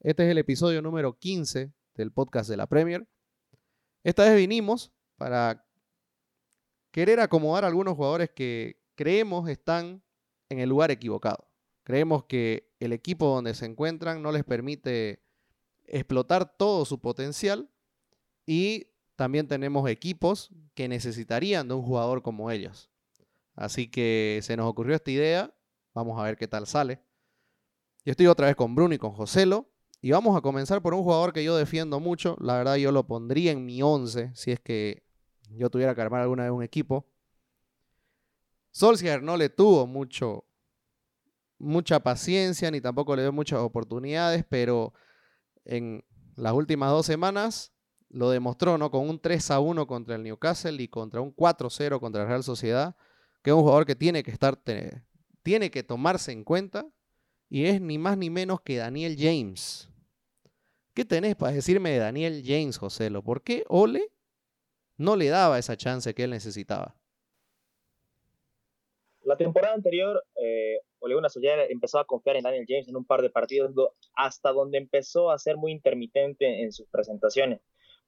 Este es el episodio número 15 del podcast de la Premier. Esta vez vinimos para querer acomodar a algunos jugadores que creemos están en el lugar equivocado. Creemos que el equipo donde se encuentran no les permite explotar todo su potencial y también tenemos equipos que necesitarían de un jugador como ellos. Así que se nos ocurrió esta idea. Vamos a ver qué tal sale. Yo estoy otra vez con Bruno y con Joselo. Y vamos a comenzar por un jugador que yo defiendo mucho. La verdad, yo lo pondría en mi 11 si es que yo tuviera que armar alguna vez un equipo. Solskjaer no le tuvo mucho, mucha paciencia ni tampoco le dio muchas oportunidades, pero en las últimas dos semanas lo demostró, ¿no? Con un 3 a 1 contra el Newcastle y contra un 4 0 contra la Real Sociedad, que es un jugador que tiene que estar, tiene que tomarse en cuenta y es ni más ni menos que Daniel James. ¿Qué tenés para decirme de Daniel James, Joselo? ¿Por qué Ole no le daba esa chance que él necesitaba? La temporada anterior, eh, Ole Gunnar empezó a confiar en Daniel James en un par de partidos hasta donde empezó a ser muy intermitente en sus presentaciones.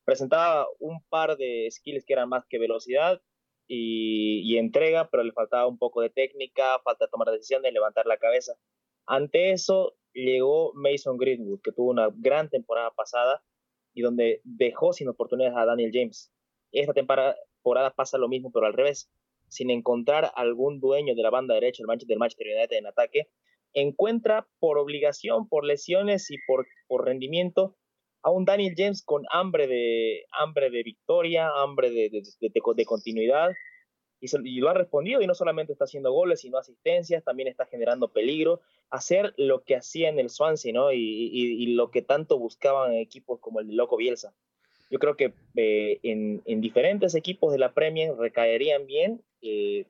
Presentaba un par de skills que eran más que velocidad y, y entrega, pero le faltaba un poco de técnica, falta de tomar decisiones, levantar la cabeza. Ante eso llegó Mason Greenwood, que tuvo una gran temporada pasada y donde dejó sin oportunidades a Daniel James. Esta temporada pasa lo mismo, pero al revés. Sin encontrar algún dueño de la banda derecha del Manchester United en ataque, encuentra por obligación, por lesiones y por, por rendimiento a un Daniel James con hambre de, hambre de victoria, hambre de, de, de continuidad, y, lo ha respondido y no solamente está haciendo goles, sino asistencias, también está generando peligro, hacer lo que hacía en el Swansea, ¿no? Y, lo que tanto buscaban equipos como el de Loco Bielsa. Yo creo que eh, en, diferentes equipos de la Premier recaerían bien, eh,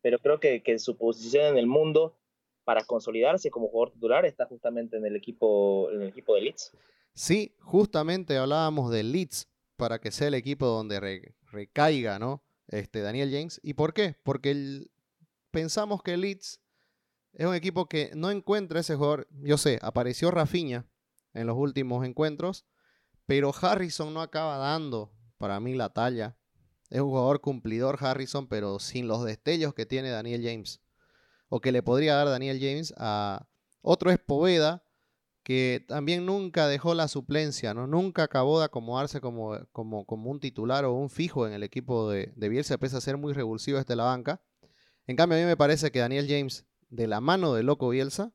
pero creo que, que, su posición en el mundo para consolidarse como jugador titular está justamente en el equipo, en el equipo de Leeds. Sí, justamente hablábamos de Leeds para que sea el equipo donde recaiga, ¿no? Este, Daniel James. ¿Y por qué? Porque pensamos que Leeds es un equipo que no encuentra ese jugador. Yo sé, apareció Rafinha en los últimos encuentros, pero Harrison no acaba dando para mí la talla. Es un jugador cumplidor Harrison, pero sin los destellos que tiene Daniel James. O que le podría dar Daniel James a otro es Poveda, que también nunca dejó la suplencia, ¿no? Nunca acabó de acomodarse como, como, como un titular o un fijo en el equipo de, de Bielsa, pese a ser muy revulsivo desde la banca. En cambio, a mí me parece que Daniel James, de la mano de Loco Bielsa,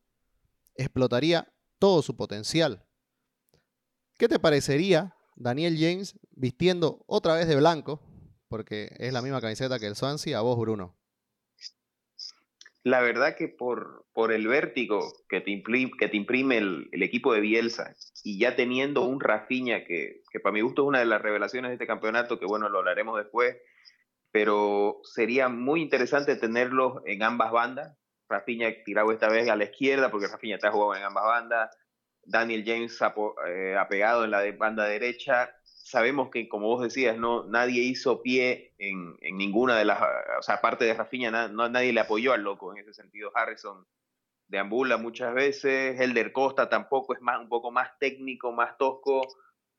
explotaría todo su potencial. ¿Qué te parecería Daniel James vistiendo otra vez de blanco? Porque es la misma camiseta que el Swansea, a vos, Bruno la verdad que por, por el vértigo que te imprime, que te imprime el, equipo de Bielsa y ya teniendo un Rafinha que, que para mi gusto es una de las revelaciones de este campeonato, que bueno, lo hablaremos después, pero sería muy interesante tenerlos en ambas bandas. Rafinha tirado esta vez a la izquierda, porque Rafinha está jugando en ambas bandas. Daniel James eh, apegado en la de banda derecha sabemos que, como vos decías, no, nadie hizo pie en, ninguna de las, o sea, aparte de Rafinha, no, nadie le apoyó al loco en ese sentido. Harrison deambula muchas veces, Helder Costa tampoco es más, un poco más técnico, más tosco.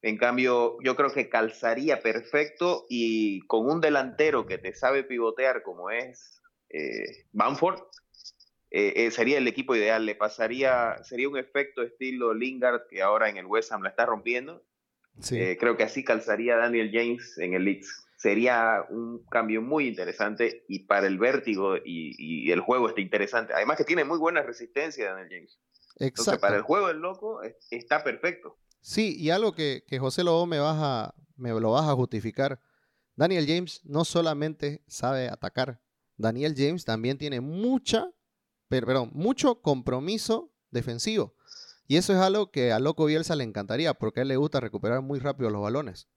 En cambio, yo creo que calzaría perfecto y con un delantero que te sabe pivotear como es eh, Bamford, eh, eh, sería el equipo ideal. Le pasaría, sería un efecto estilo Lingard que ahora en el West Ham la está rompiendo eh, creo que así calzaría Daniel James en el Leeds. Sería un cambio muy interesante y para el vértigo y, el juego está interesante. Además que tiene muy buena resistencia Daniel James. Exacto. Entonces para el juego del loco está perfecto. Sí, y algo que, José Lobo me, vas a, me lo vas a justificar. Daniel James no solamente sabe atacar, Daniel James también tiene mucha, perdón, mucho compromiso defensivo. Y eso es algo que a Loco Bielsa le encantaría, porque a él le gusta recuperar muy rápido los balones.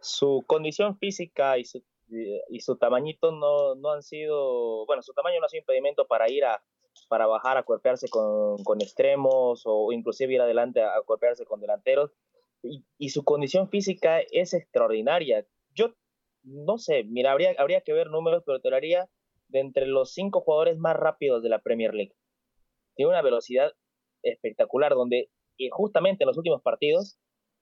Su condición física y su, y su tamañito no, no, han sido, bueno, su tamaño no ha sido impedimento para ir a, para bajar a cuerpearse con, con extremos o inclusive ir adelante a, cuerpearse con delanteros. Y, y, su condición física es extraordinaria. Yo no sé, mira, habría, habría que ver números, pero te lo haría de entre los cinco jugadores más rápidos de la Premier League tiene una velocidad espectacular donde eh, justamente en los últimos partidos,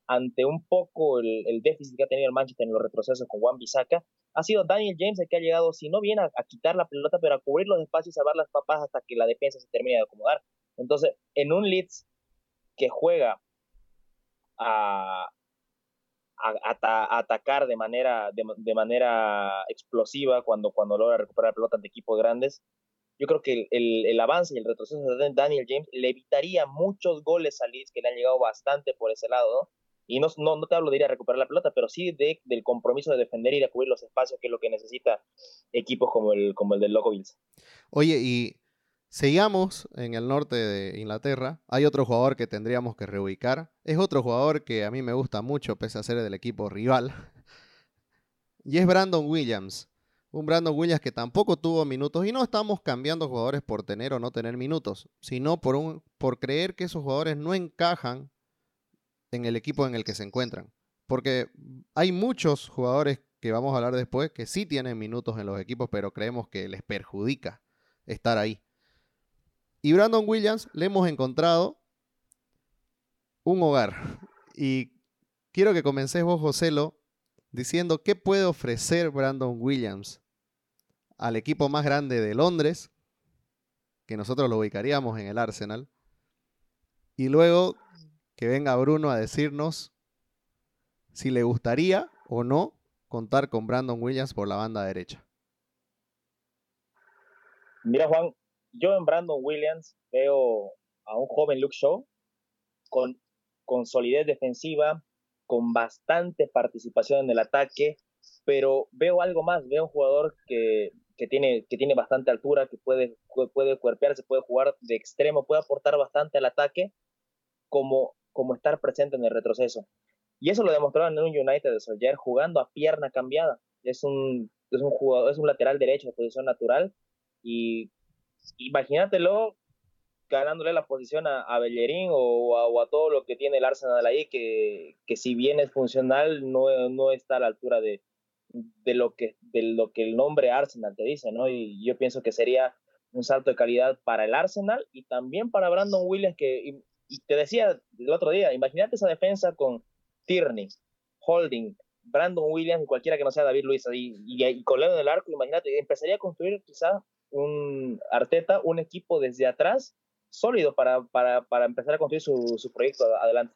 ante un poco el, déficit que ha tenido el Manchester en los retrocesos con Juan Bisaca, ha sido Daniel James el que ha llegado, si no bien a, quitar la pelota, pero a cubrir los espacios y salvar las papas hasta que la defensa se termine de acomodar. Entonces, en un Leeds que juega a, atacar de manera, de, manera explosiva cuando, cuando logra recuperar la pelota ante equipos grandes, yo creo que el, el, avance y el retroceso de Daniel James le evitaría muchos goles a Leeds que le han llegado bastante por ese lado, ¿no? Y no, no, no te hablo de ir a recuperar la pelota, pero sí de, del compromiso de defender y de cubrir los espacios, que es lo que necesita equipos como el, como el del Loco. Oye, y seguimos en el norte de Inglaterra. Hay otro jugador que tendríamos que reubicar. Es otro jugador que a mí me gusta mucho, pese a ser del equipo rival. Y es Brandon Williams. Un Brandon Williams que tampoco tuvo minutos. Y no estamos cambiando jugadores por tener o no tener minutos, sino por, por creer que esos jugadores no encajan en el equipo en el que se encuentran. Porque hay muchos jugadores que vamos a hablar después que sí tienen minutos en los equipos, pero creemos que les perjudica estar ahí. Y Brandon Williams le hemos encontrado un hogar. Y quiero que comencés vos, Joselo, diciendo qué puede ofrecer Brandon Williams al equipo más grande de Londres, que nosotros lo ubicaríamos en el Arsenal. Y luego que venga Bruno a decirnos si le gustaría o no contar con Brandon Williams por la banda derecha. Mira, Juan, yo en Brandon Williams veo a un joven Luke Shaw con, con solidez defensiva, con bastante participación en el ataque, pero veo algo más, veo un jugador que, que, tiene, que tiene bastante altura, que puede, puede cuerpearse, puede jugar de extremo, puede aportar bastante al ataque, como como estar presente en el retroceso. Y eso lo demostraron en un United de Solskjaer jugando a pierna cambiada. Es un, es un jugador, es un lateral derecho de posición natural y imagínatelo ganándole la posición a, a Bellerín o a, todo lo que tiene el Arsenal ahí, que, que si bien es funcional, no, no está a la altura de, de, lo que, de lo que el nombre Arsenal te dice, ¿no? Y yo pienso que sería un salto de calidad para el Arsenal y también para Brandon Williams, que y te decía el otro día, imagínate esa defensa con Tierney, Holding, Brandon Williams y cualquiera que no sea David Luis y, y, con Leo en el arco, imagínate, empezaría a construir quizá un Arteta, un equipo desde atrás sólido para, para, para empezar a construir su, su proyecto adelante.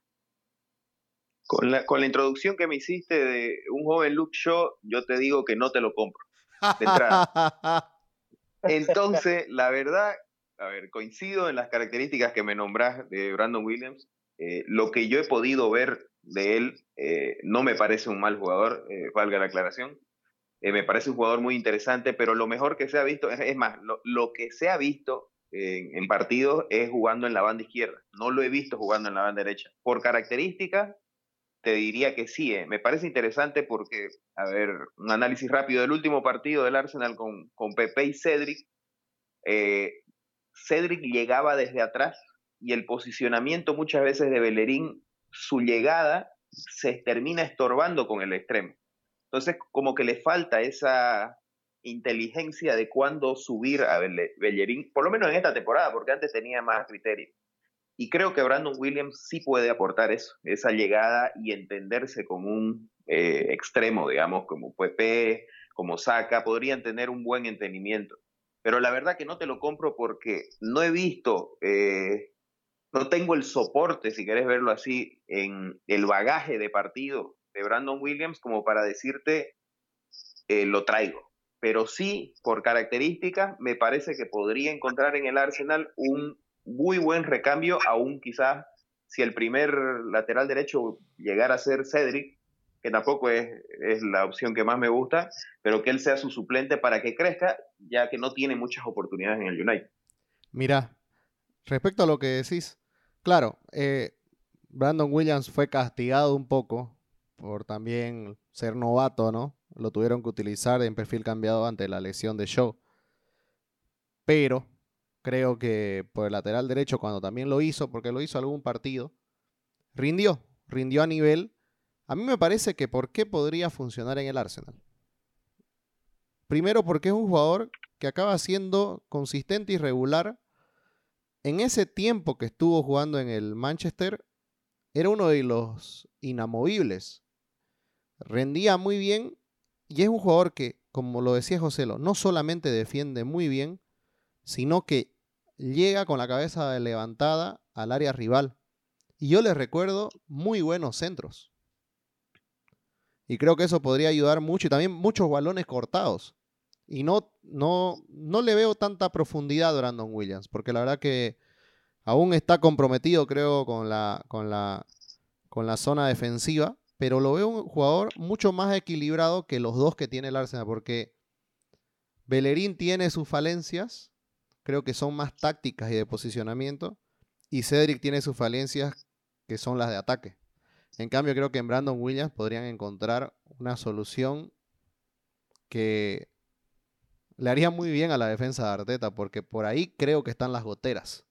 Con la, con la introducción que me hiciste de un joven Luke Shaw, yo te digo que no te lo compro. Entonces, la verdad a ver, coincido en las características que me nombras de Brandon Williams. Eh, lo que yo he podido ver de él eh, no me parece un mal jugador, eh, valga la aclaración. me parece un jugador muy interesante, pero lo mejor que se ha visto, es, más, lo, que se ha visto en, en partidos es jugando en la banda izquierda. No lo he visto jugando en la banda derecha. Por características, te diría que sí. Me parece interesante porque, a ver, un análisis rápido del último partido del Arsenal con, con Pepe y Cedric. Cedric llegaba desde atrás y el posicionamiento muchas veces de Bellerín, su llegada se termina estorbando con el extremo. Entonces, como que le falta esa inteligencia de cuándo subir a Bellerín, por lo menos en esta temporada, porque antes tenía más criterio. Y creo que Brandon Williams sí puede aportar eso, esa llegada y entenderse con un eh, extremo, digamos, como Pepe, como Saca, podrían tener un buen entendimiento pero la verdad que no te lo compro porque no he visto, eh, no tengo el soporte, si querés verlo así, en el bagaje de partido de Brandon Williams como para decirte eh, lo traigo. Pero sí, por características, me parece que podría encontrar en el Arsenal un muy buen recambio, aún quizás si el primer lateral derecho llegara a ser Cedric, que tampoco es, es, la opción que más me gusta, pero que él sea su suplente para que crezca, ya que no tiene muchas oportunidades en el United. Mira, respecto a lo que decís, claro, eh, Brandon Williams fue castigado un poco por también ser novato, ¿no? Lo tuvieron que utilizar en perfil cambiado ante la lesión de Show. Pero creo que por el lateral derecho, cuando también lo hizo, porque lo hizo algún partido, rindió, rindió a nivel a mí me parece que por qué podría funcionar en el Arsenal. Primero porque es un jugador que acaba siendo consistente y regular en ese tiempo que estuvo jugando en el Manchester, era uno de los inamovibles. Rendía muy bien y es un jugador que, como lo decía Joselo, no solamente defiende muy bien, sino que llega con la cabeza levantada al área rival. Y yo les recuerdo muy buenos centros. Y creo que eso podría ayudar mucho. Y también muchos balones cortados. Y no, no, no le veo tanta profundidad a Brandon Williams, porque la verdad que aún está comprometido, creo, con la, con la, con la zona defensiva, pero lo veo un jugador mucho más equilibrado que los dos que tiene el Arsenal, porque Bellerín tiene sus falencias, creo que son más tácticas y de posicionamiento, y Cedric tiene sus falencias que son las de ataque. En cambio, creo que en Brandon Williams podrían encontrar una solución que le haría muy bien a la defensa de Arteta, porque por ahí creo que están las goteras.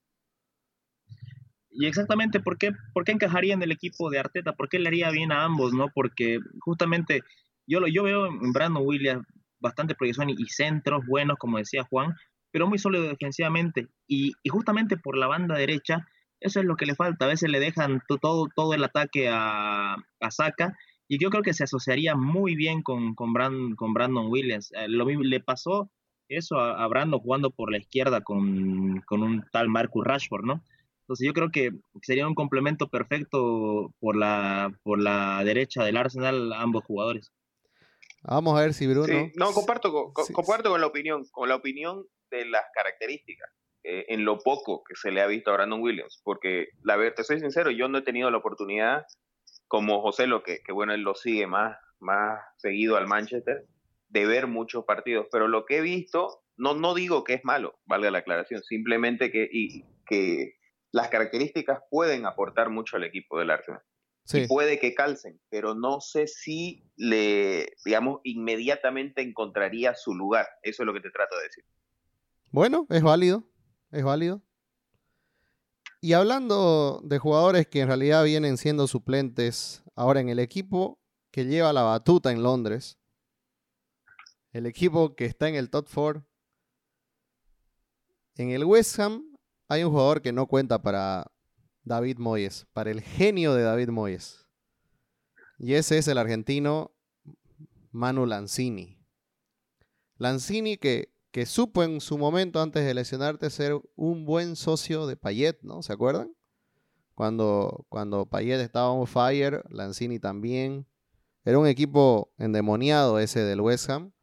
Y exactamente, ¿por qué, ¿por qué encajaría en el equipo de Arteta? ¿Por qué le haría bien a ambos? no Porque justamente yo, lo, yo veo en Brandon Williams bastante proyección y, centros buenos, como decía Juan, pero muy sólido defensivamente. Y, y, justamente por la banda derecha, eso es lo que le falta. A veces le dejan todo, todo el ataque a, a Saka. Y yo creo que se asociaría muy bien con, con, con Brandon Williams. Eh, lo mismo le pasó eso a, Brandon jugando por la izquierda con, con, un tal Marcus Rashford, ¿no? Entonces yo creo que sería un complemento perfecto por la, por la derecha del Arsenal ambos jugadores. Vamos a ver si Bruno... no, comparto, comparto con la opinión, con la opinión de las características. Eh, en lo poco que se le ha visto a Brandon Williams, porque la verdad, te soy sincero, yo no he tenido la oportunidad, como José, lo que, que bueno, él lo sigue más, más seguido al Manchester, de ver muchos partidos, pero lo que he visto, no, no digo que es malo, valga la aclaración, simplemente que, y, que las características pueden aportar mucho al equipo del Arsenal. Y puede que calcen, pero no sé si le, digamos, inmediatamente encontraría su lugar. Eso es lo que te trato de decir. Bueno, es válido es válido. Y hablando de jugadores que en realidad vienen siendo suplentes ahora en el equipo que lleva la batuta en Londres, el equipo que está en el top 4, en el West Ham hay un jugador que no cuenta para David Moyes, para el genio de David Moyes. Y ese es el argentino Manu Lanzini. Lanzini que que supo en su momento antes de lesionarte ser un buen socio de Payet, ¿no? ¿Se acuerdan? Cuando, cuando Payet estaba on fire, Lanzini también. Era un equipo endemoniado ese del West Ham.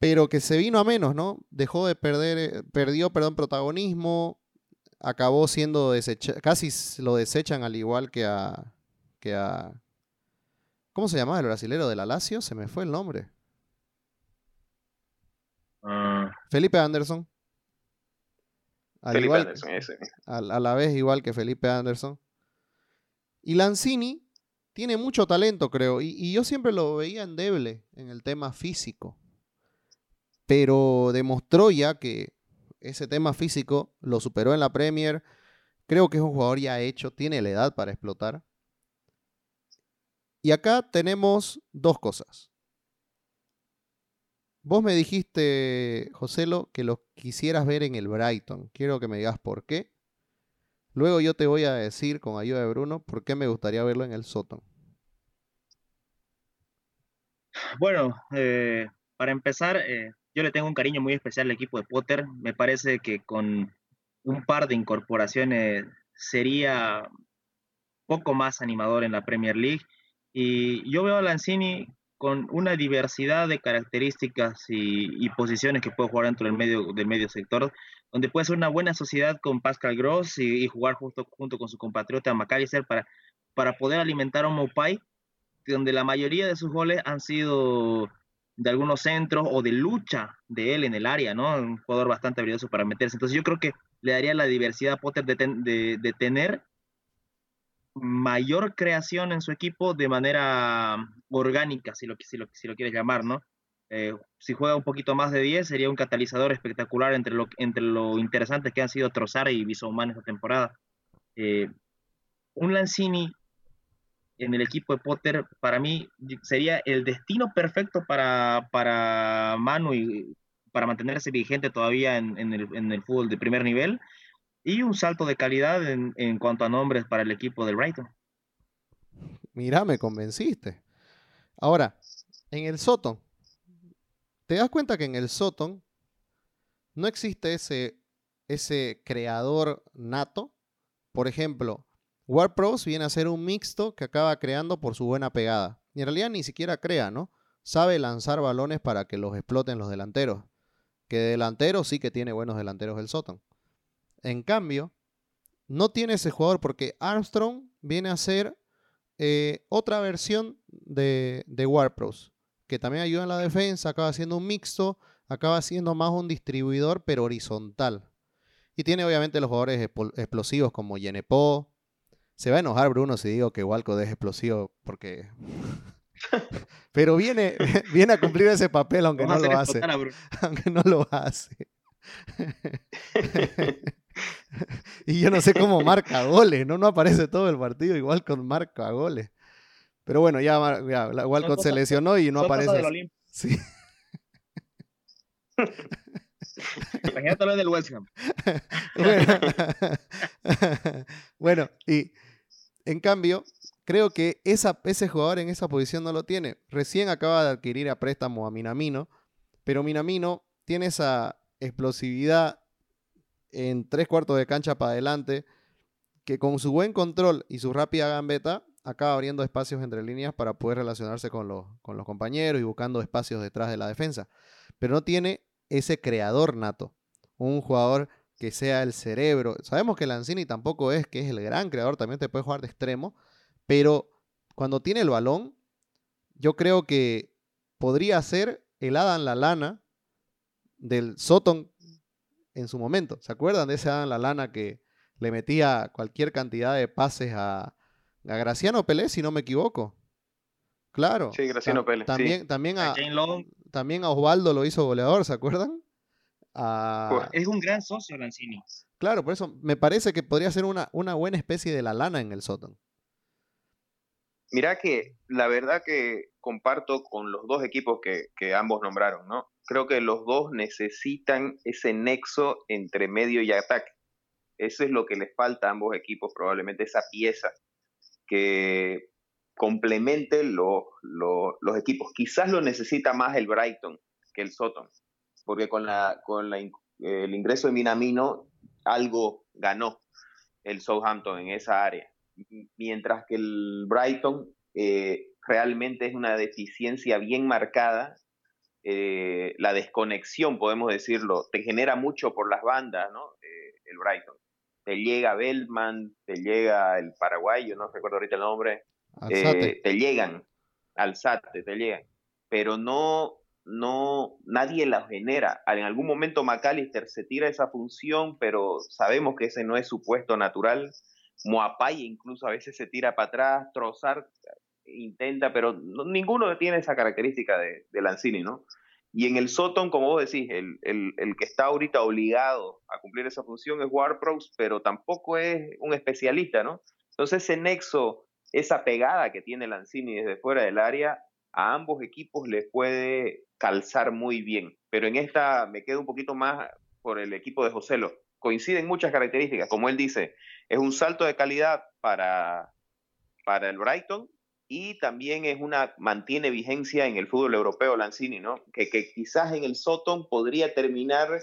Pero que se vino a menos, ¿no? Dejó de perder, eh, perdió, perdón, protagonismo. Acabó siendo desechado, casi lo desechan al igual que a, que a... ¿Cómo se llamaba el brasilero de la Lazio? Se me fue el nombre. Ah. Felipe Anderson. Felipe Anderson, ese. A, la vez igual que Felipe Anderson. Y Lanzini tiene mucho talento, creo. Y, yo siempre lo veía endeble en el tema físico. Pero demostró ya que ese tema físico lo superó en la Premier. Creo que es un jugador ya hecho, tiene la edad para explotar. Y acá tenemos dos cosas. Vos me dijiste, Joselo, que lo quisieras ver en el Brighton. Quiero que me digas por qué. Luego yo te voy a decir, con ayuda de Bruno, por qué me gustaría verlo en el Soton. Bueno, eh, para empezar, eh, yo le tengo un cariño muy especial al equipo de Potter. Me parece que con un par de incorporaciones sería poco más animador en la Premier League. Y yo veo a Lanzini con una diversidad de características y, posiciones que puede jugar dentro del medio, del medio sector, donde puede ser una buena sociedad con Pascal Gross y, jugar justo, junto con su compatriota McAllister para, para poder alimentar a Mopai, donde la mayoría de sus goles han sido de algunos centros o de lucha de él en el área, ¿no? Un jugador bastante habilidoso para meterse. Entonces yo creo que le daría la diversidad a Potter de, de, tener mayor creación en su equipo de manera orgánica, si lo, si lo, si lo quieres llamar, ¿no? Eh, si juega un poquito más de 10, sería un catalizador espectacular entre lo, entre lo interesante que han sido Trozar y Bisouman esta temporada. Eh, un Lanzini en el equipo de Potter, para mí, sería el destino perfecto para, para Manu y para mantenerse vigente todavía en, el, en, el, fútbol de primer nivel y un salto de calidad en, en cuanto a nombres para el equipo del Brighton. Mira, me convenciste. Ahora, en el Soton, ¿te das cuenta que en el Soton no existe ese, ese creador nato? Por ejemplo, WarPros viene a ser un mixto que acaba creando por su buena pegada. Y en realidad ni siquiera crea, ¿no? Sabe lanzar balones para que los exploten los delanteros. Que de delantero sí que tiene buenos delanteros el Soton. En cambio, no tiene ese jugador porque Armstrong viene a ser eh, otra versión de, de que también ayuda en la defensa, acaba siendo un mixto, acaba siendo más un distribuidor, pero horizontal. Y tiene obviamente los jugadores explosivos como Yenepo. Se va a enojar Bruno si digo que Walcott es explosivo, porque... pero viene, viene a cumplir ese papel, aunque no lo hace. Aunque no lo hace. y yo no sé cómo marca goles, ¿no? No aparece todo el partido, igual con marca goles. Pero bueno, ya, ya Walcott se lesionó y no aparece. Sí. Imagínate lo del West Ham. bueno, y en cambio, creo que ese jugador en esa posición no lo tiene. Recién acaba de adquirir a préstamo a Minamino, pero Minamino tiene esa explosividad en tres cuartos de cancha para adelante, que con su buen control y su rápida gambeta acaba abriendo espacios entre líneas para poder relacionarse con los compañeros y buscando espacios detrás de la defensa. Pero no tiene ese creador nato, un jugador que sea el cerebro. Sabemos que Lanzini tampoco es que es el gran creador, también te puede jugar de extremo, pero cuando tiene el balón, yo creo que podría ser el Adam Lana del Soton en su momento. ¿Se acuerdan de ese La Lana que le metía cualquier cantidad de pases a, Graciano Pelé, si no me equivoco? Claro. Sí, Graciano Pelé. También, también, a, también a Osvaldo lo hizo goleador, ¿se acuerdan? Es un gran socio Lanzini. Claro, por eso me parece que podría ser una, una buena especie de la lana en el sótano. Mira que la verdad que comparto con los dos equipos que, que ambos nombraron, ¿no? creo que los dos necesitan ese nexo entre medio y ataque. Eso es lo que les falta a ambos equipos, probablemente esa pieza que complemente los, equipos. Quizás lo necesita más el Brighton que el Soton, porque con, la, con el ingreso de Minamino algo ganó el Southampton en esa área, mientras que el Brighton eh, realmente es una deficiencia bien marcada eh, la desconexión, podemos decirlo, te genera mucho por las bandas, ¿no? Eh, el Brighton. Te llega Bellman, te llega el paraguayo, no recuerdo ahorita el nombre, te llegan, Alzate, te llegan, pero no, no, nadie la genera. En algún momento McAllister se tira esa función, pero sabemos que ese no es su puesto natural. Moapay incluso a veces se tira para atrás, Trozar intenta, pero ninguno tiene esa característica de, de, Lanzini, ¿no? Y en el Soton, como vos decís, el, el, que está ahorita obligado a cumplir esa función es Warpros, pero tampoco es un especialista, ¿no? Entonces ese nexo, esa pegada que tiene Lanzini desde fuera del área, a ambos equipos les puede calzar muy bien. Pero en esta me quedo un poquito más por el equipo de Joselo. Coinciden muchas características, como él dice, es un salto de calidad para, para el Brighton, y también es una, mantiene vigencia en el fútbol europeo Lanzini, ¿no? Que, que quizás en el Soton podría terminar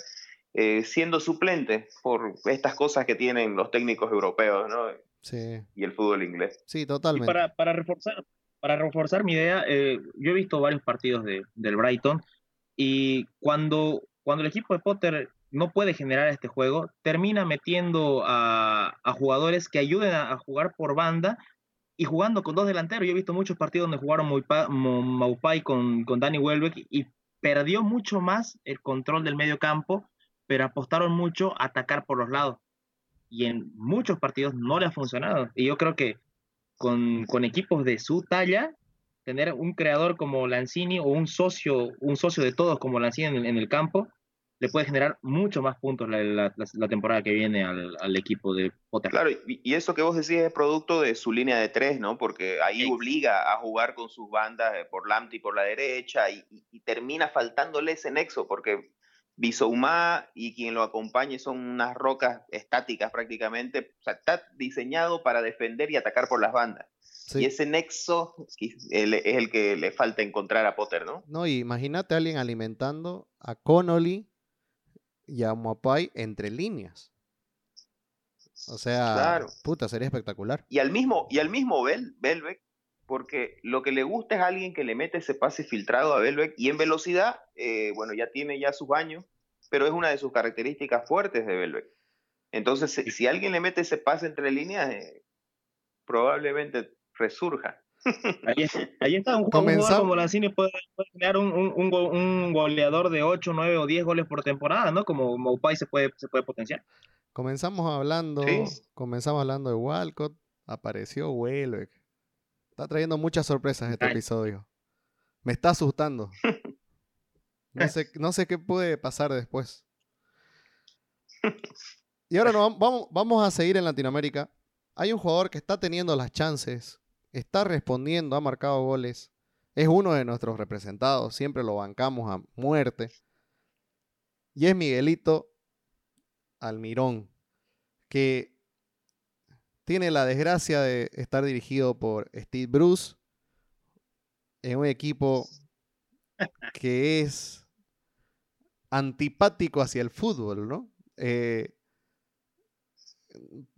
eh, siendo suplente por estas cosas que tienen los técnicos europeos, ¿no? Sí. Y el fútbol inglés. Sí, totalmente. para, para, reforzar, para reforzar mi idea, eh, yo he visto varios partidos de, del Brighton y cuando, cuando el equipo de Potter no puede generar este juego, termina metiendo a, jugadores que ayuden a, a, jugar por banda y jugando con dos delanteros. Yo he visto muchos partidos donde jugaron Maupai con, con Danny Welbeck y perdió mucho más el control del medio campo, pero apostaron mucho a atacar por los lados. Y en muchos partidos no le ha funcionado. Y yo creo que con, con equipos de su talla, tener un creador como Lanzini o un socio, un socio de todos como Lanzini en el campo, le puede generar mucho más puntos la, temporada que viene al, equipo de Potter. Claro, y, eso que vos decís es producto de su línea de tres, ¿no? Porque ahí obliga a jugar con sus bandas eh, por Lamptey por la derecha y, termina faltándole ese nexo, porque Bisouma y quien lo acompañe son unas rocas estáticas prácticamente. O sea, está diseñado para defender y atacar por las bandas. Y ese nexo es el que le falta encontrar a Potter, ¿no? No, y imagínate a alguien alimentando a Connolly y a Mopai entre líneas. O sea, puta, sería espectacular. Y al mismo, y al mismo Bel, Belbeck, porque lo que le gusta es alguien que le mete ese pase filtrado a Belbeck y en velocidad, eh, bueno, ya tiene ya sus años, pero es una de sus características fuertes de Belbeck. Entonces, si alguien le mete ese pase entre líneas, eh, probablemente resurja. Ahí, está, un, jugador como Lancini puede, puede crear un, un, un, goleador de 8, 9 o 10 goles por temporada, ¿no? Como Maupai se puede, se puede potenciar. Comenzamos hablando, comenzamos hablando de Walcott, apareció Welbeck. Está trayendo muchas sorpresas este episodio. Me está asustando. No sé, no sé qué puede pasar después. Y ahora no, vamos, vamos a seguir en Latinoamérica. Hay un jugador que está teniendo las chances, está respondiendo, ha marcado goles. Es uno de nuestros representados, siempre lo bancamos a muerte. Y es Miguelito Almirón, que tiene la desgracia de estar dirigido por Steve Bruce en un equipo que es antipático hacia el fútbol, ¿no? Eh,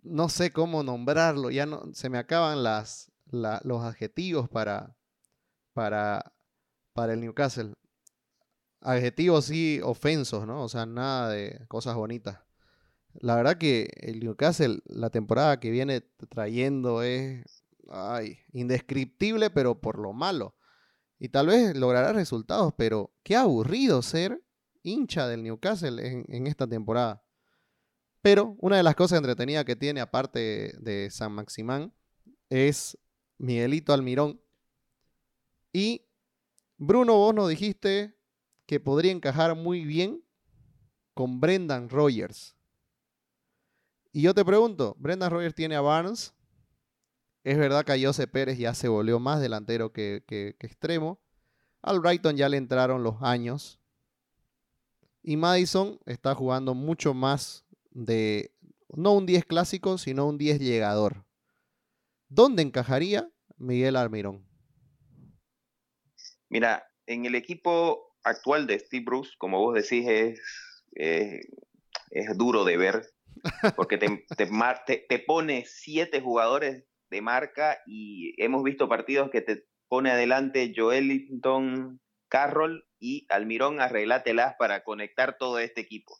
no sé cómo nombrarlo, ya no, se me acaban los adjetivos para, para, para el Newcastle. Adjetivos sí ofensos, ¿no? O sea, nada de cosas bonitas. La verdad que el Newcastle, la temporada que viene trayendo es ay, indescriptible, pero por lo malo. Y tal vez logrará resultados, pero qué aburrido ser hincha del Newcastle en, esta temporada. Pero una de las cosas entretenidas que tiene, aparte de San Maximán, es Miguelito Almirón. Y Bruno, vos nos dijiste que podría encajar muy bien con Brendan Rogers. Y yo te pregunto, Brendan Rogers tiene a Barnes. Es verdad que a Jose Pérez ya se volvió más delantero que, que extremo. Al Brighton ya le entraron los años. Y Madison está jugando mucho más de no un 10 clásico, sino un 10 llegador. ¿Dónde encajaría Miguel Almirón? Mira, en el equipo actual de Steve Bruce, como vos decís, es, es, duro de ver, porque te, te, te, pone siete jugadores de marca y hemos visto partidos que te pone adelante Joelinton, Carroll y Almirón arreglátelas para conectar todo este equipo.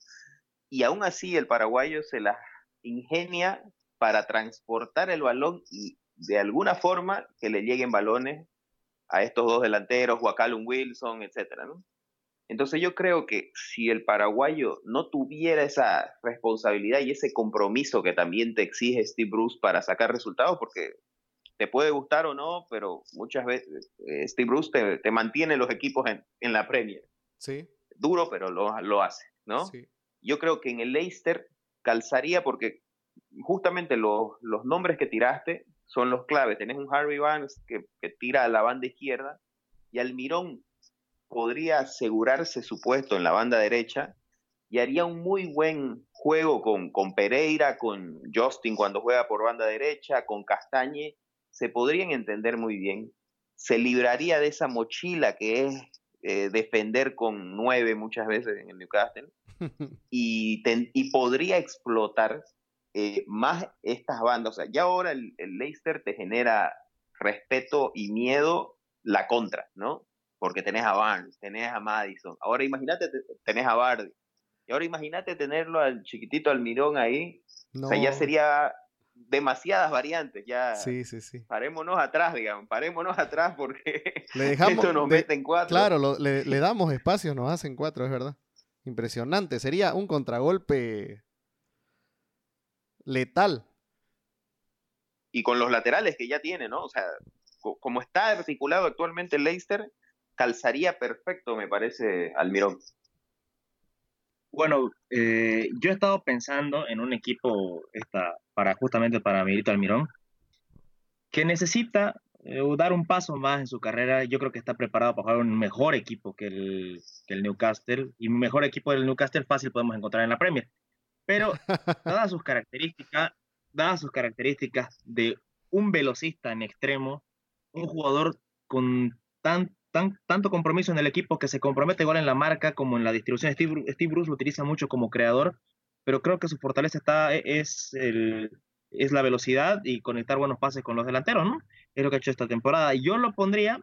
Y aún así el paraguayo se las ingenia para transportar el balón y de alguna forma que le lleguen balones a estos dos delanteros, Callum Wilson, etcétera, Entonces yo creo que si el paraguayo no tuviera esa responsabilidad y ese compromiso que también te exige Steve Bruce para sacar resultados, porque te puede gustar o no, pero muchas veces eh, Steve Bruce te, mantiene los equipos en, en, la Premier. Sí. Duro, pero lo, lo hace, ¿no? Sí yo creo que en el Leicester calzaría porque justamente los, los nombres que tiraste son los claves. Tenés un Harvey Barnes que, que, tira a la banda izquierda y Almirón podría asegurarse su puesto en la banda derecha y haría un muy buen juego con, con Pereira, con Justin cuando juega por banda derecha, con Castañe. Se podrían entender muy bien. Se libraría de esa mochila que es eh, defender con nueve muchas veces en el Newcastle y, y podría explotar eh, más estas bandas. O sea, ya ahora el, Leicester te genera respeto y miedo la contra, ¿no? Porque tenés a Barnes, tenés a Madison. Ahora imagínate, tenés a Bardi. Y ahora imagínate tenerlo al chiquitito Almirón ahí. O sea, ya sería demasiadas variantes. Ya sí, sí, sí. parémonos atrás, digamos, parémonos atrás porque le dejamos, esto nos mete en cuatro. Claro, le, le, damos espacio, nos hacen cuatro, es verdad. Impresionante. Sería un contragolpe letal. Y con los laterales que ya tiene, ¿no? O sea, como está articulado actualmente el Leicester, calzaría perfecto, me parece, Almirón. Bueno, eh, yo he estado pensando en un equipo esta, para justamente para Miguelito Almirón, que necesita eh, dar un paso más en su carrera. Yo creo que está preparado para jugar un mejor equipo que el, que el Newcastle. Y un mejor equipo del Newcastle fácil podemos encontrar en la Premier. Pero, dadas sus características, dadas sus características de un velocista en extremo, un jugador con tan, tan, tanto compromiso en el equipo que se compromete igual en la marca como en la distribución. Steve, Steve Bruce lo utiliza mucho como creador, pero creo que su fortaleza está, e, es, el, es la velocidad y conectar buenos pases con los delanteros, ¿no? Es lo que ha hecho esta temporada. Yo lo pondría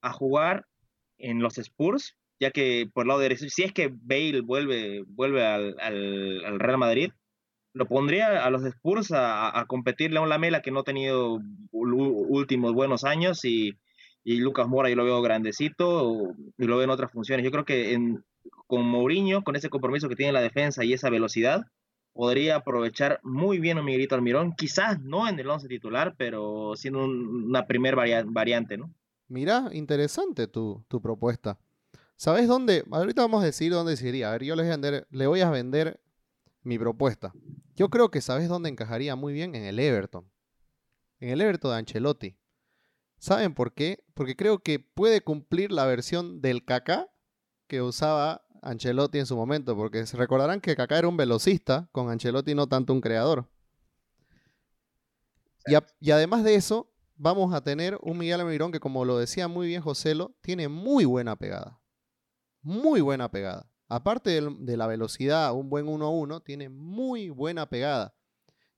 a jugar en los Spurs, ya que por el lado derecho, si es que Bale vuelve, vuelve al, al, Real Madrid, lo pondría a los Spurs a, a, competirle a un Lamela que no ha tenido últimos buenos años y, y Lucas Mora yo lo veo grandecito y lo veo en otras funciones. Yo creo que con Mourinho, con ese compromiso que tiene la defensa y esa velocidad, podría aprovechar muy bien a Miguelito Almirón, quizás no en el once titular, pero siendo una primer variante, ¿no? Mira, interesante tu, propuesta. ¿Sabes dónde? Ahorita vamos a decir dónde sería. A ver, yo le voy a vender mi propuesta. Yo creo que sabes dónde encajaría muy bien en el Everton. En el Everton de Ancelotti. ¿Saben por qué? Porque creo que puede cumplir la versión del Kaká que usaba Ancelotti en su momento, porque se recordarán que Kaká era un velocista, con Ancelotti no tanto un creador. Y, además de eso, vamos a tener un Miguel Almirón que, como lo decía muy bien Joselo, tiene muy buena pegada. Muy buena pegada. Aparte de, la velocidad, un buen 1-1, tiene muy buena pegada.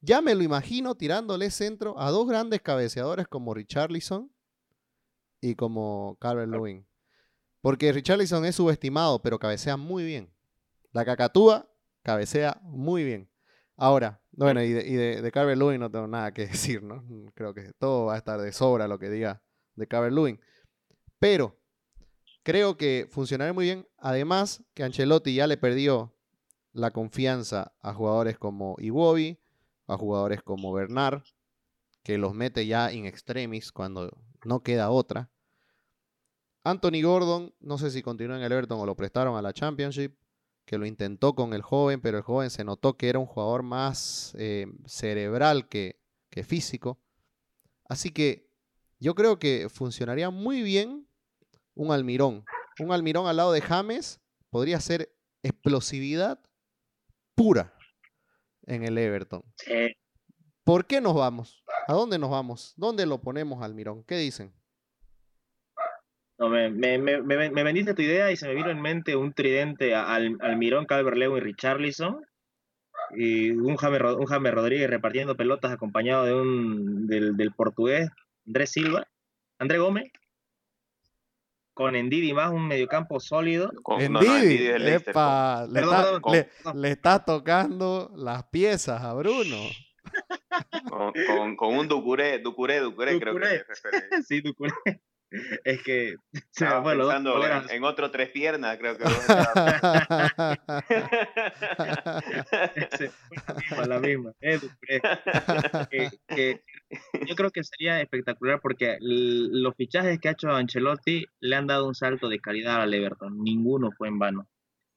Ya me lo imagino tirándole centro a dos grandes cabeceadores como Richarlison y como Carver Lewin. Porque Richarlison es subestimado, pero cabecea muy bien. La cacatúa cabecea muy bien. Ahora, bueno, y de, de, Carver Lewin no tengo nada que decir, ¿no? Creo que todo va a estar de sobra lo que diga de Carver Lewin. Pero creo que funcionará muy bien. Además, que Ancelotti ya le perdió la confianza a jugadores como Iwobi, a jugadores como Bernard, que los mete ya in extremis cuando no queda otra. Anthony Gordon, no sé si continúa en el Everton o lo prestaron a la Championship, que lo intentó con el joven, pero el joven se notó que era un jugador más eh, cerebral que, que físico. Así que yo creo que funcionaría muy bien un Almirón. Un Almirón al lado de James podría ser explosividad pura en el Everton. ¿Por qué nos vamos? ¿A dónde nos vamos? ¿Dónde lo ponemos Almirón? ¿Qué dicen? No, me, me, me, me, vendiste tu idea y se me vino en mente un tridente al, Almirón, Calvert Lewin y Richarlison. Y un James, un Rodríguez repartiendo pelotas acompañado de un del, del portugués, Andrés Silva, André Gómez, con Endidi más un mediocampo sólido. Endidi, le, está, le, está tocando las piezas a Bruno. con, con, un Ducuré, Ducuré, Ducuré, creo que es Sí, Ducuré. Es que se bueno, en, otro tres piernas, creo que. la misma, yo creo que sería espectacular porque los fichajes que ha hecho Ancelotti le han dado un salto de calidad al Everton. Ninguno fue en vano.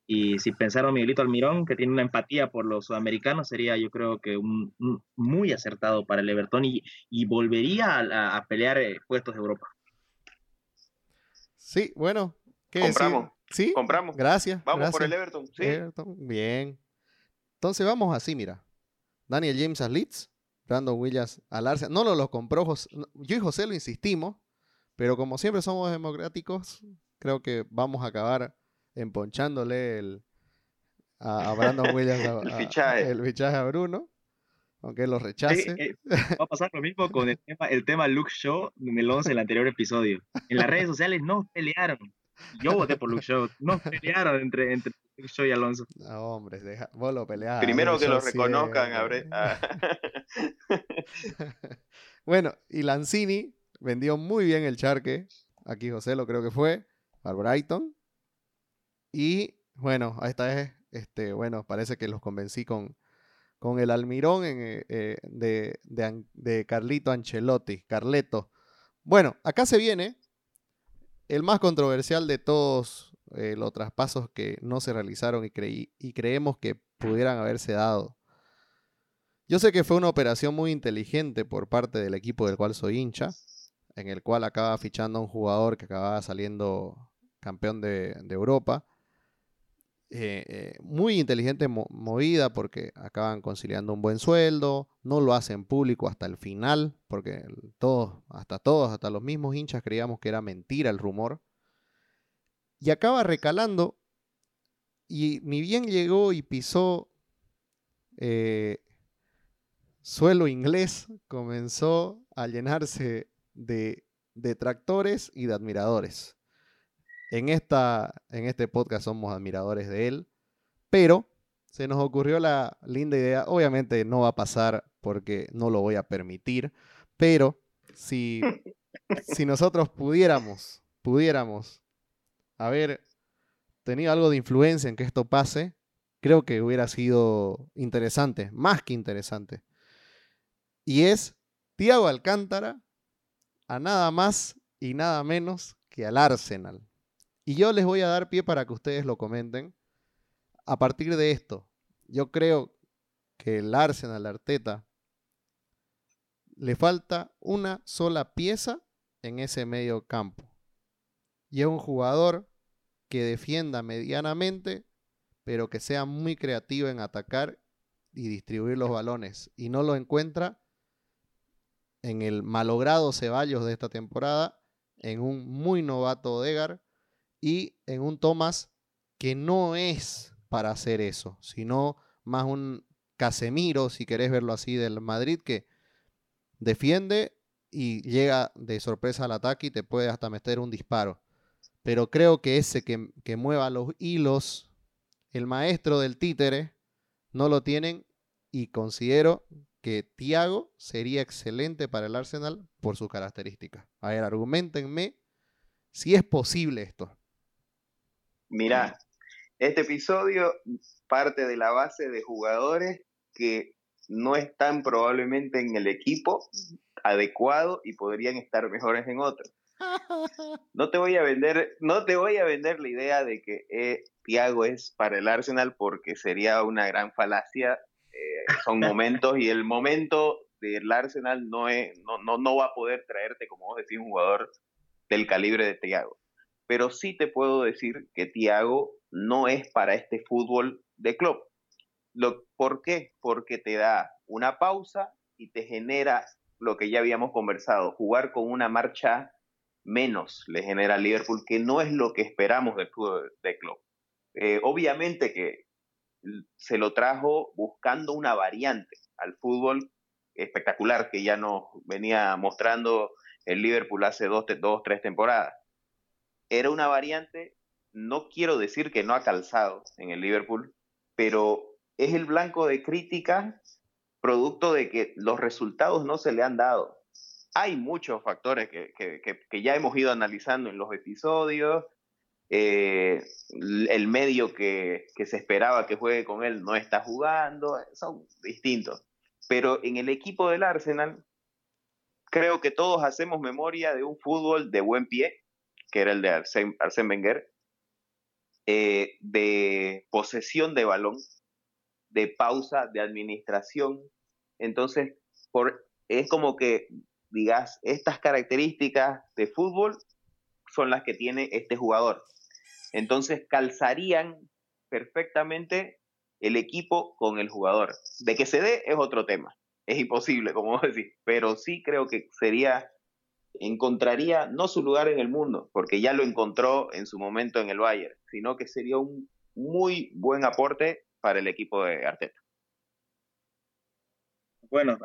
Y si pensaron Miguelito Almirón, que tiene una empatía por los sudamericanos, sería yo creo que un, muy acertado para el Everton y, y volvería a, a pelear eh, puestos de Europa. Sí, bueno. ¿qué Compramos. Sí. Compramos. Gracias. Vamos por el Everton. Sí. Bien. Entonces vamos así, mira. Daniel James al Leeds, Brandon Williams al Arsenal. No, lo lo compró José. Yo y José lo insistimos, pero como siempre somos democráticos, creo que vamos a acabar emponchándole el, a, Brandon Williams el, fichaje. el fichaje a Bruno aunque lo rechace. Eh, va a pasar lo mismo con el tema, el tema Luke Show en el 11 del anterior episodio. En las redes sociales no pelearon. Yo voté por Luke Show. No pelearon entre, entre Luke Show y Alonso. No, hombre, deja, vos lo peleás. Primero que lo reconozcan. Ah. bueno, y Lanzini vendió muy bien el charque. Aquí José lo creo que fue. Al Brighton. Y bueno, esta vez, este, bueno, parece que los convencí con, con el almirón eh, eh, de, Carlito Ancelotti, Carleto. Bueno, acá se viene el más controversial de todos eh, los traspasos que no se realizaron y, creí, y creemos que pudieran haberse dado. Yo sé que fue una operación muy inteligente por parte del equipo del cual soy hincha. en el cual acaba fichando a un jugador que acaba saliendo campeón de, Europa. Eh, eh, muy inteligente movida porque acaban conciliando un buen sueldo, no lo hacen público hasta el final, porque todos, hasta todos, hasta los mismos hinchas creíamos que era mentira el rumor. Y acaba recalando, y ni bien llegó y pisó eh, suelo inglés, comenzó a llenarse de detractores y de admiradores. En, esta, en este podcast somos admiradores de él, pero se nos ocurrió la linda idea, obviamente no va a pasar porque no lo voy a permitir, pero si, si nosotros pudiéramos, pudiéramos haber tenido algo de influencia en que esto pase, creo que hubiera sido interesante, más que interesante. Y es Tiago Alcántara a nada más y nada menos que al Arsenal. Y yo les voy a dar pie para que ustedes lo comenten. A partir de esto, yo creo que el Arsenal Arteta le falta una sola pieza en ese medio campo. Y es un jugador que defienda medianamente, pero que sea muy creativo en atacar y distribuir los balones. Y no lo encuentra en el malogrado Ceballos de esta temporada, en un muy novato Odegar y en un Thomas que no es para hacer eso, sino más un Casemiro, si querés verlo así, del Madrid, que defiende y llega de sorpresa al ataque y te puede hasta meter un disparo. Pero creo que ese que, mueva los hilos, el maestro del títere, no lo tienen y considero que Thiago sería excelente para el Arsenal por sus características. A ver, argumentenme si es posible esto. Mira, este episodio parte de la base de jugadores que no están probablemente en el equipo adecuado y podrían estar mejores en otro. No te voy a vender, no te voy a vender la idea de que eh, Thiago es para el Arsenal porque sería una gran falacia son momentos y el momento del Arsenal no, es, no, no, no va a poder traerte, como vos decís, un jugador del calibre de Thiago. Pero sí te puedo decir que Thiago no es para este fútbol de club. Lo, ¿Por qué? Porque te da una pausa y te genera lo que ya habíamos conversado, jugar con una marcha menos le genera al Liverpool, que no es lo que esperamos del fútbol de club. Eh, obviamente que se lo trajo buscando una variante al fútbol espectacular que ya nos venía mostrando el Liverpool hace dos, dos, tres temporadas. Era una variante, no quiero decir que no ha calzado en el Liverpool, pero es el blanco de crítica producto de que los resultados no se le han dado. Hay muchos factores que, que ya hemos ido analizando en los episodios, eh, el medio que, se esperaba que juegue con él no está jugando, son distintos. Pero en el equipo del Arsenal, creo que todos hacemos memoria de un fútbol de buen pie, que era el de Arsène, Wenger, eh, de posesión de balón, de pausa, de administración. Entonces, por, es como que digas, estas características de fútbol son las que tiene este jugador. Entonces calzarían perfectamente el equipo con el jugador. De que se dé es otro tema. Es imposible, como decís, pero sí creo que sería, encontraría no su lugar en el mundo, porque ya lo encontró en su momento en el Bayern, sino que sería un muy buen aporte para el equipo de Arteta. Bueno,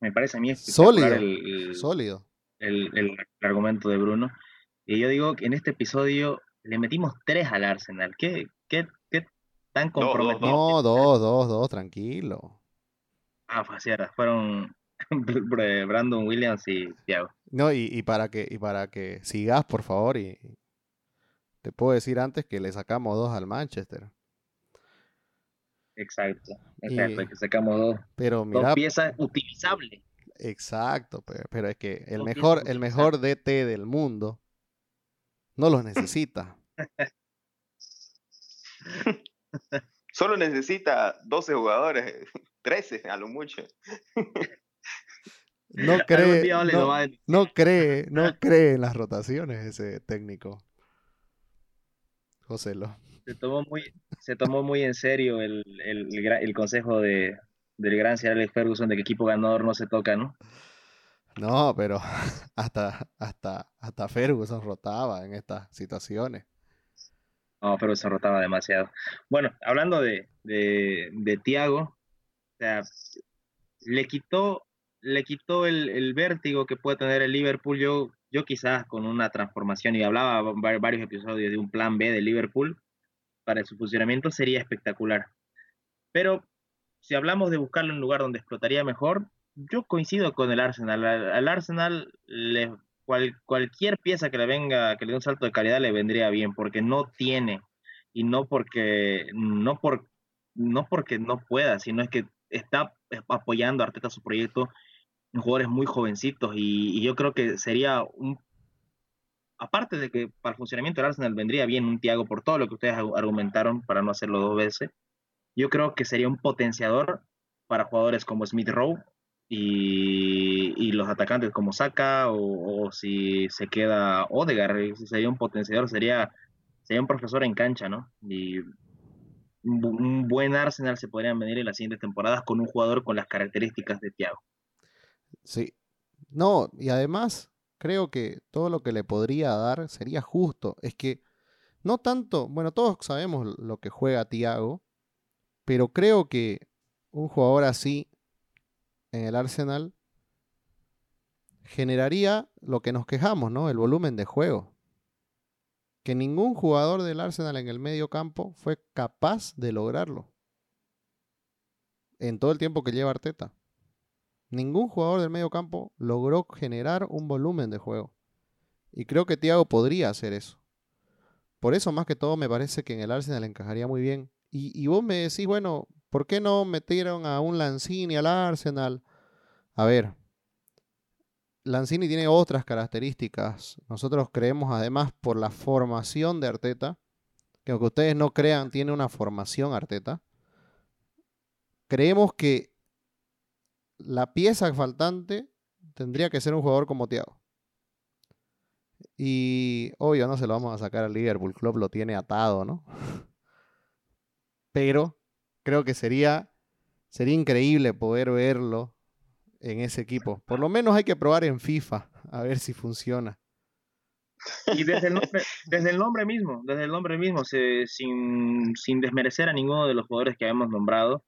me parece a mí sólido, el, sólido. el, argumento de Bruno. Y yo digo que en este episodio le metimos tres al Arsenal. ¿Qué, qué, qué tan comprometido? No, dos, dos, dos, tranquilo. Ah, fue cierto, fueron Brandon Williams y Thiago. No, y, y, para que, y para que sigas, por favor, y te puedo decir antes que le sacamos dos al Manchester. Exacto, exacto, que sacamos dos, pero mira, dos piezas utilizables. Exacto, pero, pero es que el mejor, el mejor DT del mundo no los necesita. Solo necesita 12 jugadores, 13 a lo mucho. No cree, no, cree, no cree en las rotaciones ese técnico. José Lo. Se tomó muy, se tomó muy en serio el, el, consejo de, del gran Sir Alex Ferguson de que equipo ganador no se toca, ¿no? No, pero hasta, hasta, hasta Ferguson rotaba en estas situaciones. No, Ferguson rotaba demasiado. Bueno, hablando de, de, de Tiago, o sea, le quitó, le quitó el, el, vértigo que puede tener el Liverpool. Yo, yo quizás con una transformación, y hablaba varios episodios de un plan B de Liverpool, para su funcionamiento sería espectacular. Pero si hablamos de buscarlo en un lugar donde explotaría mejor, yo coincido con el Arsenal. Al, Arsenal le, cualquier pieza que le venga, que le dé un salto de calidad le vendría bien, porque no tiene y no porque no por no porque no pueda, sino es que está apoyando a Arteta su proyecto en jugadores muy jovencitos y, y, yo creo que sería un aparte de que para el funcionamiento del Arsenal vendría bien un Thiago por todo lo que ustedes argumentaron para no hacerlo dos veces, yo creo que sería un potenciador para jugadores como Smith Rowe y, los atacantes como Saka o, si se queda Odegaard, sería un potenciador, sería, sería un profesor en cancha, ¿no? Y un buen Arsenal se podrían venir en las siguientes temporadas con un jugador con las características de Thiago. Sí. No, y además creo que todo lo que le podría dar sería justo. Es que no tanto, bueno, todos sabemos lo que juega Thiago, pero creo que un jugador así en el Arsenal generaría lo que nos quejamos, ¿no? El volumen de juego. Que ningún jugador del Arsenal en el medio campo fue capaz de lograrlo. En todo el tiempo que lleva Arteta. Ningún jugador del medio campo logró generar un volumen de juego. Y creo que Thiago podría hacer eso. Por eso, más que todo, me parece que en el Arsenal encajaría muy bien. Y, y vos me decís, bueno, ¿Por qué no metieron a un Lanzini al Arsenal? A ver, Lanzini tiene otras características. Nosotros creemos además por la formación de Arteta, que aunque ustedes no crean, tiene una formación Arteta. Creemos que la pieza faltante tendría que ser un jugador como Thiago. Y obvio, no se lo vamos a sacar al Liverpool Club, lo tiene atado, ¿no? Pero creo que sería, sería increíble poder verlo en ese equipo. Por lo menos hay que probar en FIFA a ver si funciona. Y desde el nombre, desde el nombre mismo, desde el nombre mismo, sin, sin desmerecer a ninguno de los jugadores que habíamos nombrado,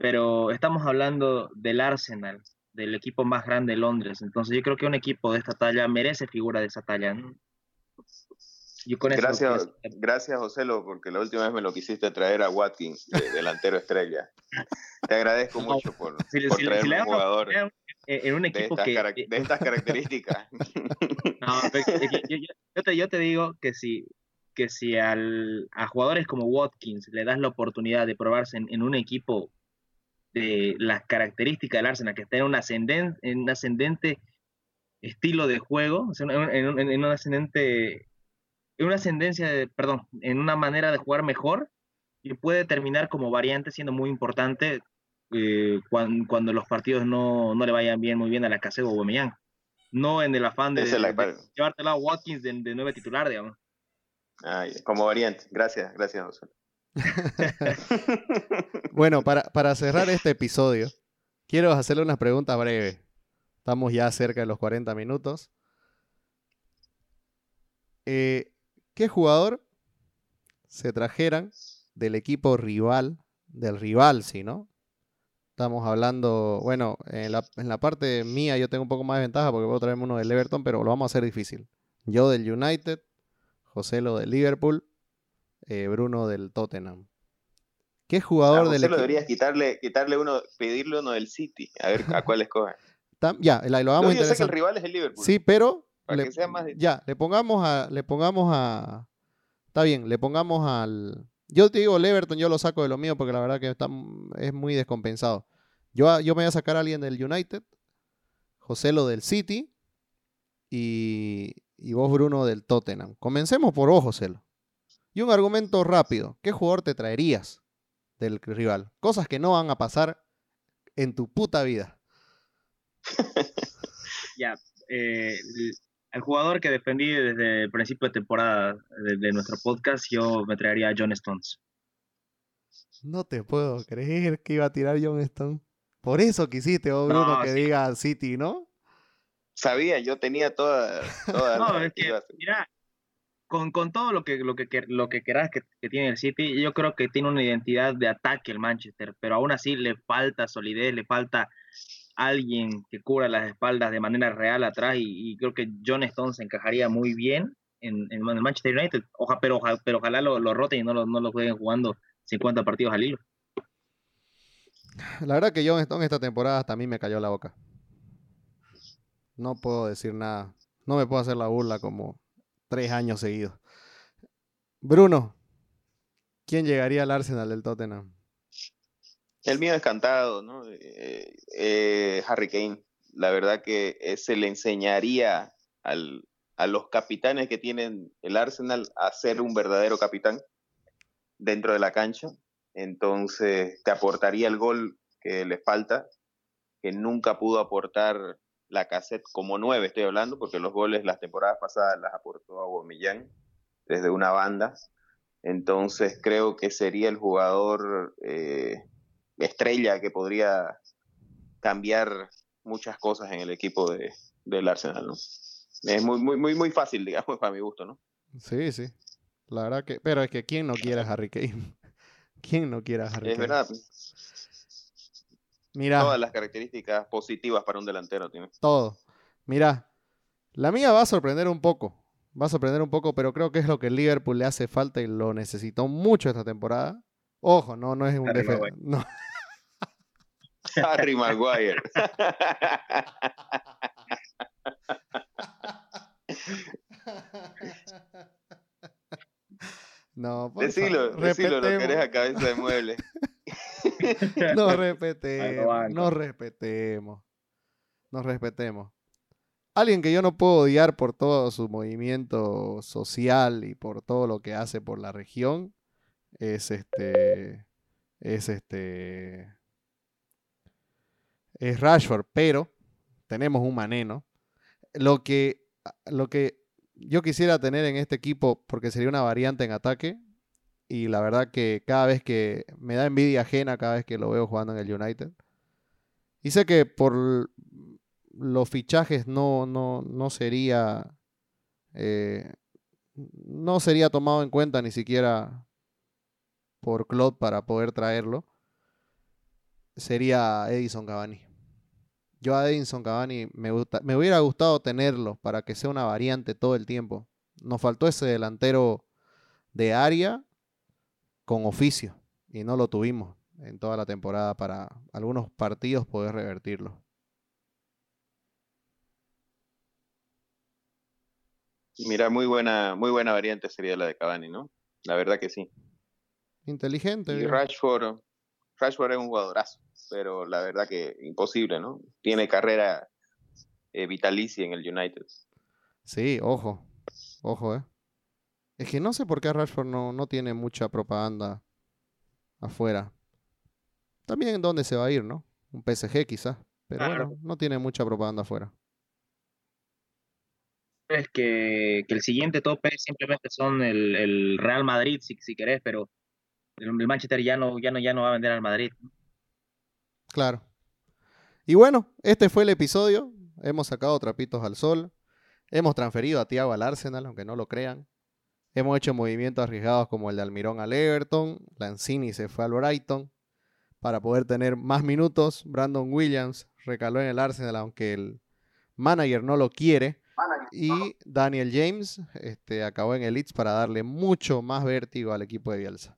pero estamos hablando del Arsenal, del equipo más grande de Londres. Entonces yo creo que un equipo de esta talla merece figura de esa talla gracias, gracias, Joselo, porque la última vez me lo quisiste traer a Watkins, delantero estrella. Te agradezco mucho por, traer un jugador en un equipo de, estas que, de estas características. yo, te, digo que si, que si al, a jugadores como Watkins le das la oportunidad de probarse en, un equipo de las características del Arsenal, que está en un ascendente, en un ascendente estilo de juego, en, en un ascendente en una ascendencia, de, perdón, en una manera de jugar mejor y puede terminar como variante siendo muy importante eh, cuando, los partidos no, le vayan bien, muy bien a la casa o Aubameyang. No en el afán de, llevártela a Watkins de, nueve titular, digamos. como variante. Gracias, gracias, José. bueno, para, para cerrar este episodio, quiero hacerle unas preguntas breves. Estamos ya cerca de los 40 minutos. Eh, ¿Qué jugador se trajeran del equipo rival, del rival, sí, ¿no? Estamos hablando, bueno, en la, parte mía yo tengo un poco más de ventaja porque puedo traerme uno del Everton, pero lo vamos a hacer difícil. Yo del United, José lo del Liverpool, eh, Bruno del Tottenham. ¿Qué jugador del equipo? deberías quitarle, quitarle uno, pedirle uno del City, a ver a cuál escoge. ya, lo vamos a Yo sé que el rival es el Liverpool. Sí, pero ya, le pongamos a. Le pongamos a. Está bien, le pongamos al. Yo te digo, el Everton yo lo saco de lo mío porque la verdad que está, es muy descompensado. Yo, yo me voy a sacar a alguien del United, José lo del City y, y vos, Bruno, del Tottenham. Comencemos por vos, José. Y un argumento rápido. ¿Qué jugador te traerías del rival? Cosas que no van a pasar en tu puta vida. ya, eh, el jugador que defendí desde el principio de temporada de, nuestro podcast, yo me traería a John Stones. No te puedo creer que iba a tirar John Stones. Por eso quisiste, oh, Bruno, que diga City, ¿no? Sabía, yo tenía toda, toda no, es que, mira, con, con, todo lo que, lo que, lo que quieras que, que, tiene el City, yo creo que tiene una identidad de ataque el Manchester, pero aún así le falta solidez, le falta alguien que cubra las espaldas de manera real atrás y, creo que John Stones encajaría muy bien en, el Manchester United, Oja, pero, pero ojalá lo, lo roten y no lo, no lo jueguen jugando 50 partidos al hilo. La verdad que John Stone esta temporada también me cayó la boca. No puedo decir nada. No me puedo hacer la burla como tres años seguidos. Bruno, ¿quién llegaría al Arsenal del Tottenham? El mío es cantado, ¿no? Eh, eh, Harry Kane. La verdad que eh, se le enseñaría al, a los capitanes que tienen el Arsenal a ser un verdadero capitán dentro de la cancha. Entonces te aportaría el gol que le falta, que nunca pudo aportar la cassette como nueve, estoy hablando, porque los goles las temporadas pasadas las aportó a Guamillán desde una banda. Entonces creo que sería el jugador eh, estrella que podría cambiar muchas cosas en el equipo de, del Arsenal, ¿no? Es muy, muy, muy, muy fácil, digamos, para mi gusto, ¿no? Sí, sí. La verdad que, pero es que ¿quién no quiere a Harry Kane? ¿Quién no quiere a Harry Kane? Es verdad. Mira. Todas las características positivas para un delantero tiene. Todo. Mira, la mía va a sorprender un poco. Va a sorprender un poco, pero creo que es lo que el Liverpool le hace falta y lo necesitó mucho esta temporada. Ojo, no, no es un defensor. No. Harry Maguire. No, por decilo, decilo, lo que eres a cabeza de mueble. no respetemos, no respetemos. Nos respetemos. Alguien que yo no puedo odiar por todo su movimiento social y por todo lo que hace por la región es este es este es Rashford, pero tenemos un maneno. Lo que, lo que yo quisiera tener en este equipo, porque sería una variante en ataque, y la verdad que cada vez que me da envidia ajena cada vez que lo veo jugando en el United. Y sé que por los fichajes no, no, no sería eh, no sería tomado en cuenta ni siquiera por Claude para poder traerlo. Sería Edison Cavani. Yo a Edinson Cavani me, gusta, me hubiera gustado tenerlo para que sea una variante todo el tiempo. Nos faltó ese delantero de área con oficio y no lo tuvimos en toda la temporada para algunos partidos poder revertirlo. Mira, muy buena, muy buena variante sería la de Cavani, ¿no? La verdad que sí. Inteligente. Y Rashford, Rashford es un jugadorazo pero la verdad que imposible, ¿no? Tiene carrera eh, vitalicia en el United. Sí, ojo, ojo, ¿eh? Es que no sé por qué Rashford no, no tiene mucha propaganda afuera. También en dónde se va a ir, ¿no? Un PSG quizás, pero bueno, no tiene mucha propaganda afuera. Es que, que el siguiente tope simplemente son el, el Real Madrid, si, si querés, pero el, Manchester ya no, ya, no, ya no va a vender al Madrid. Claro. Y bueno, este fue el episodio. Hemos sacado trapitos al sol. Hemos transferido a Thiago al Arsenal, aunque no lo crean. Hemos hecho movimientos arriesgados como el de Almirón al Everton. Lanzini se fue al Brighton para poder tener más minutos. Brandon Williams recaló en el Arsenal, aunque el manager no lo quiere. Y Daniel James este, acabó en el Leeds para darle mucho más vértigo al equipo de Bielsa.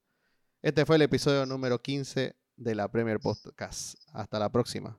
Este fue el episodio número 15 de la Premier Podcast. Hasta la próxima.